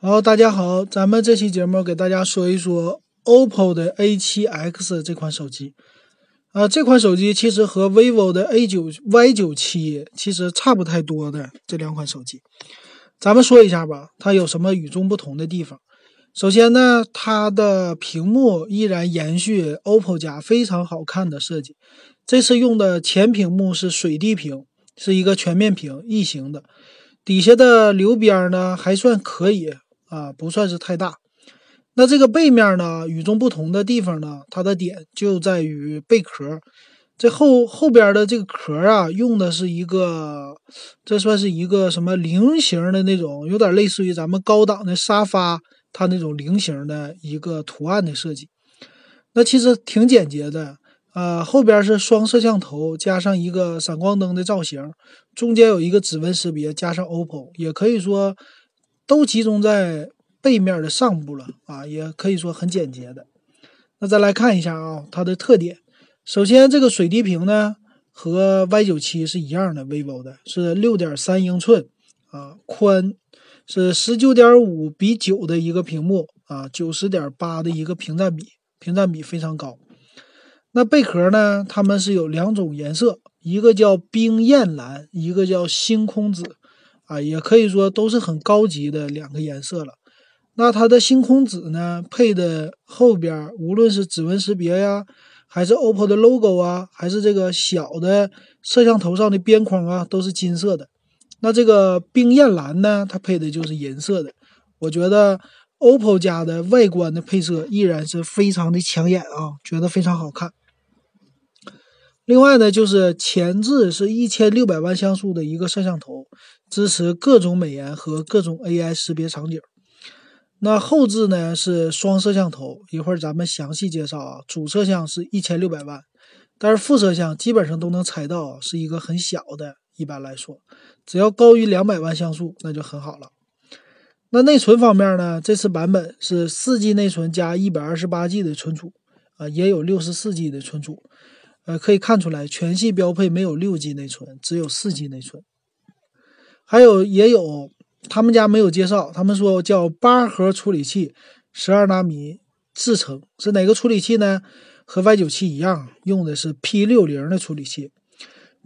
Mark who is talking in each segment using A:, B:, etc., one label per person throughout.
A: 好，大家好，咱们这期节目给大家说一说 OPPO 的 A7X 这款手机。啊，这款手机其实和 vivo 的 A9 Y97 其实差不太多的这两款手机。咱们说一下吧，它有什么与众不同的地方？首先呢，它的屏幕依然延续 OPPO 家非常好看的设计。这次用的前屏幕是水滴屏，是一个全面屏，异形的。底下的流边呢还算可以。啊，不算是太大。那这个背面呢，与众不同的地方呢，它的点就在于贝壳。这后后边的这个壳啊，用的是一个，这算是一个什么菱形的那种，有点类似于咱们高档的沙发它那种菱形的一个图案的设计。那其实挺简洁的。啊，后边是双摄像头加上一个闪光灯的造型，中间有一个指纹识别加上 OPPO，也可以说。都集中在背面的上部了啊，也可以说很简洁的。那再来看一下啊，它的特点。首先，这个水滴屏呢和 Y97 是一样的，vivo 的是六点三英寸啊，宽是十九点五比九的一个屏幕啊，九十点八的一个屏占比，屏占比非常高。那贝壳呢，它们是有两种颜色，一个叫冰焰蓝，一个叫星空紫。啊，也可以说都是很高级的两个颜色了。那它的星空紫呢，配的后边无论是指纹识别呀，还是 OPPO 的 logo 啊，还是这个小的摄像头上的边框啊，都是金色的。那这个冰焰蓝呢，它配的就是银色的。我觉得 OPPO 家的外观的配色依然是非常的抢眼啊，觉得非常好看。另外呢，就是前置是一千六百万像素的一个摄像头，支持各种美颜和各种 AI 识别场景。那后置呢是双摄像头，一会儿咱们详细介绍啊。主摄像是一千六百万，但是副摄像基本上都能猜到是一个很小的。一般来说，只要高于两百万像素，那就很好了。那内存方面呢，这次版本是四 G 内存加一百二十八 G 的存储，啊，也有六十四 G 的存储。呃，可以看出来，全系标配没有六 G 内存，只有四 G 内存。还有也有，他们家没有介绍，他们说叫八核处理器，十二纳米制程，是哪个处理器呢？和 Y 九七一样，用的是 P 六零的处理器。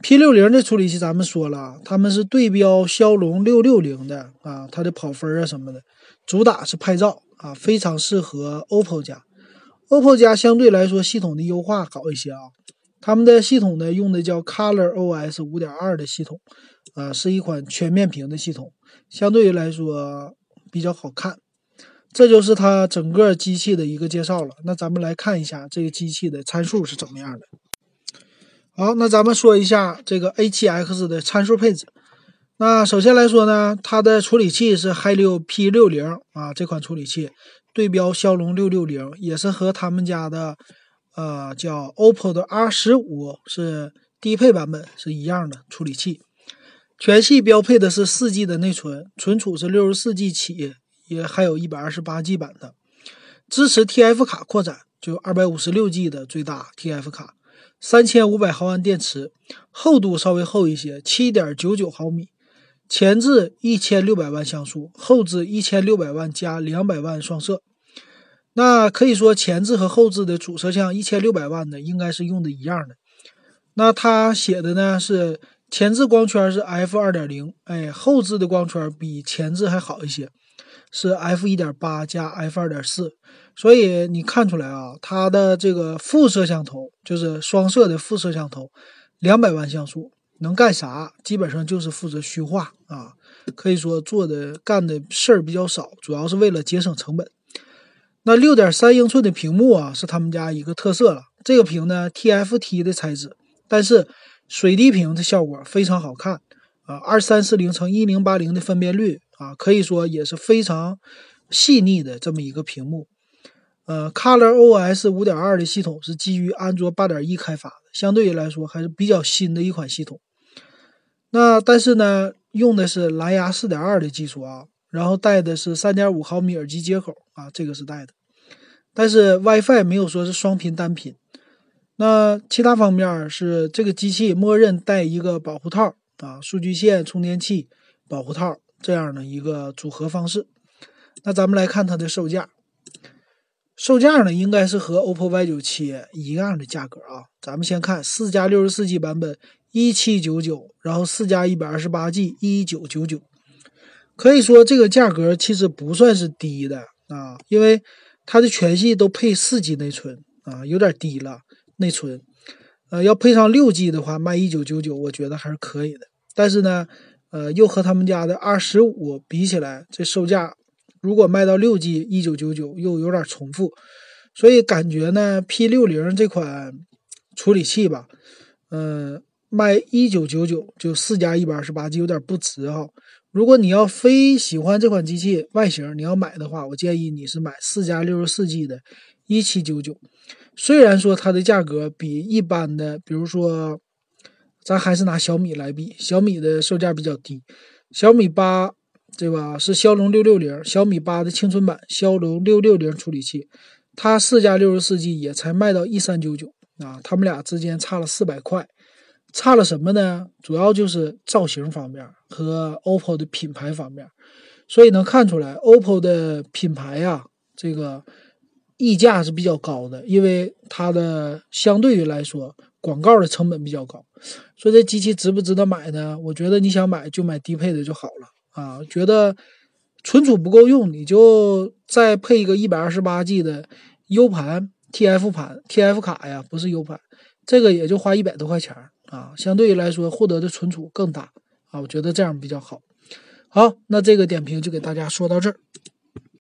A: P 六零的处理器，咱们说了，他们是对标骁龙六六零的啊，它的跑分啊什么的，主打是拍照啊，非常适合 OPPO 家。OPPO 家相对来说系统的优化好一些啊。他们的系统呢，用的叫 Color OS 五点二的系统，啊，是一款全面屏的系统，相对于来说比较好看。这就是它整个机器的一个介绍了。那咱们来看一下这个机器的参数是怎么样的。好，那咱们说一下这个 A7X 的参数配置。那首先来说呢，它的处理器是 Helio P 六零啊，这款处理器对标骁龙六六零，也是和他们家的。呃，叫 OPPO 的 R 十五是低配版本，是一样的处理器。全系标配的是四 G 的内存，存储是六十四 G 起，也还有一百二十八 G 版的，支持 TF 卡扩展，就二百五十六 G 的最大 TF 卡，三千五百毫安电池，厚度稍微厚一些，七点九九毫米，前置一千六百万像素，后置一千六百万加两百万双摄。那可以说前置和后置的主摄像一千六百万的应该是用的一样的。那他写的呢是前置光圈是 f 二点零，哎，后置的光圈比前置还好一些，是 f 一点八加 f 二点四。所以你看出来啊，它的这个副摄像头就是双摄的副摄像头，两百万像素能干啥？基本上就是负责虚化啊，可以说做的干的事儿比较少，主要是为了节省成本。那六点三英寸的屏幕啊，是他们家一个特色了。这个屏呢，TFT 的材质，但是水滴屏的效果非常好看啊，二三四零乘一零八零的分辨率啊，可以说也是非常细腻的这么一个屏幕。呃，Color OS 五点二的系统是基于安卓八点一开发的，相对于来说还是比较新的一款系统。那但是呢，用的是蓝牙四点二的技术啊。然后带的是三点五毫米耳机接口啊，这个是带的，但是 WiFi 没有说是双频单频。那其他方面是这个机器默认带一个保护套啊，数据线、充电器、保护套这样的一个组合方式。那咱们来看它的售价，售价呢应该是和 OPPO Y97 一样的价格啊。咱们先看四加六十四 G 版本一七九九，然后四加一百二十八 G 一九九九，可以说这个价格其实不算是低的啊，因为它的全系都配四 G 内存啊，有点低了内存。呃，要配上六 G 的话，卖一九九九，我觉得还是可以的。但是呢，呃，又和他们家的二十五比起来，这售价如果卖到六 G 一九九九，又有点重复，所以感觉呢，P 六零这款处理器吧，嗯，卖一九九九就四加一百二十八 G 有点不值哈。如果你要非喜欢这款机器外形，你要买的话，我建议你是买四加六十四 G 的，一七九九。虽然说它的价格比一般的，比如说，咱还是拿小米来比，小米的售价比较低，小米八，对吧？是骁龙六六零，小米八的青春版骁龙六六零处理器，它四加六十四 G 也才卖到一三九九啊，他们俩之间差了四百块，差了什么呢？主要就是造型方面和 OPPO 的品牌方面，所以能看出来 OPPO 的品牌呀，这个。溢价是比较高的，因为它的相对于来说广告的成本比较高，所以这机器值不值得买呢？我觉得你想买就买低配的就好了啊。觉得存储不够用，你就再配一个一百二十八 G 的 U 盘、TF 盘、TF 卡呀，不是 U 盘，这个也就花一百多块钱啊。相对于来说，获得的存储更大啊，我觉得这样比较好。好，那这个点评就给大家说到这儿。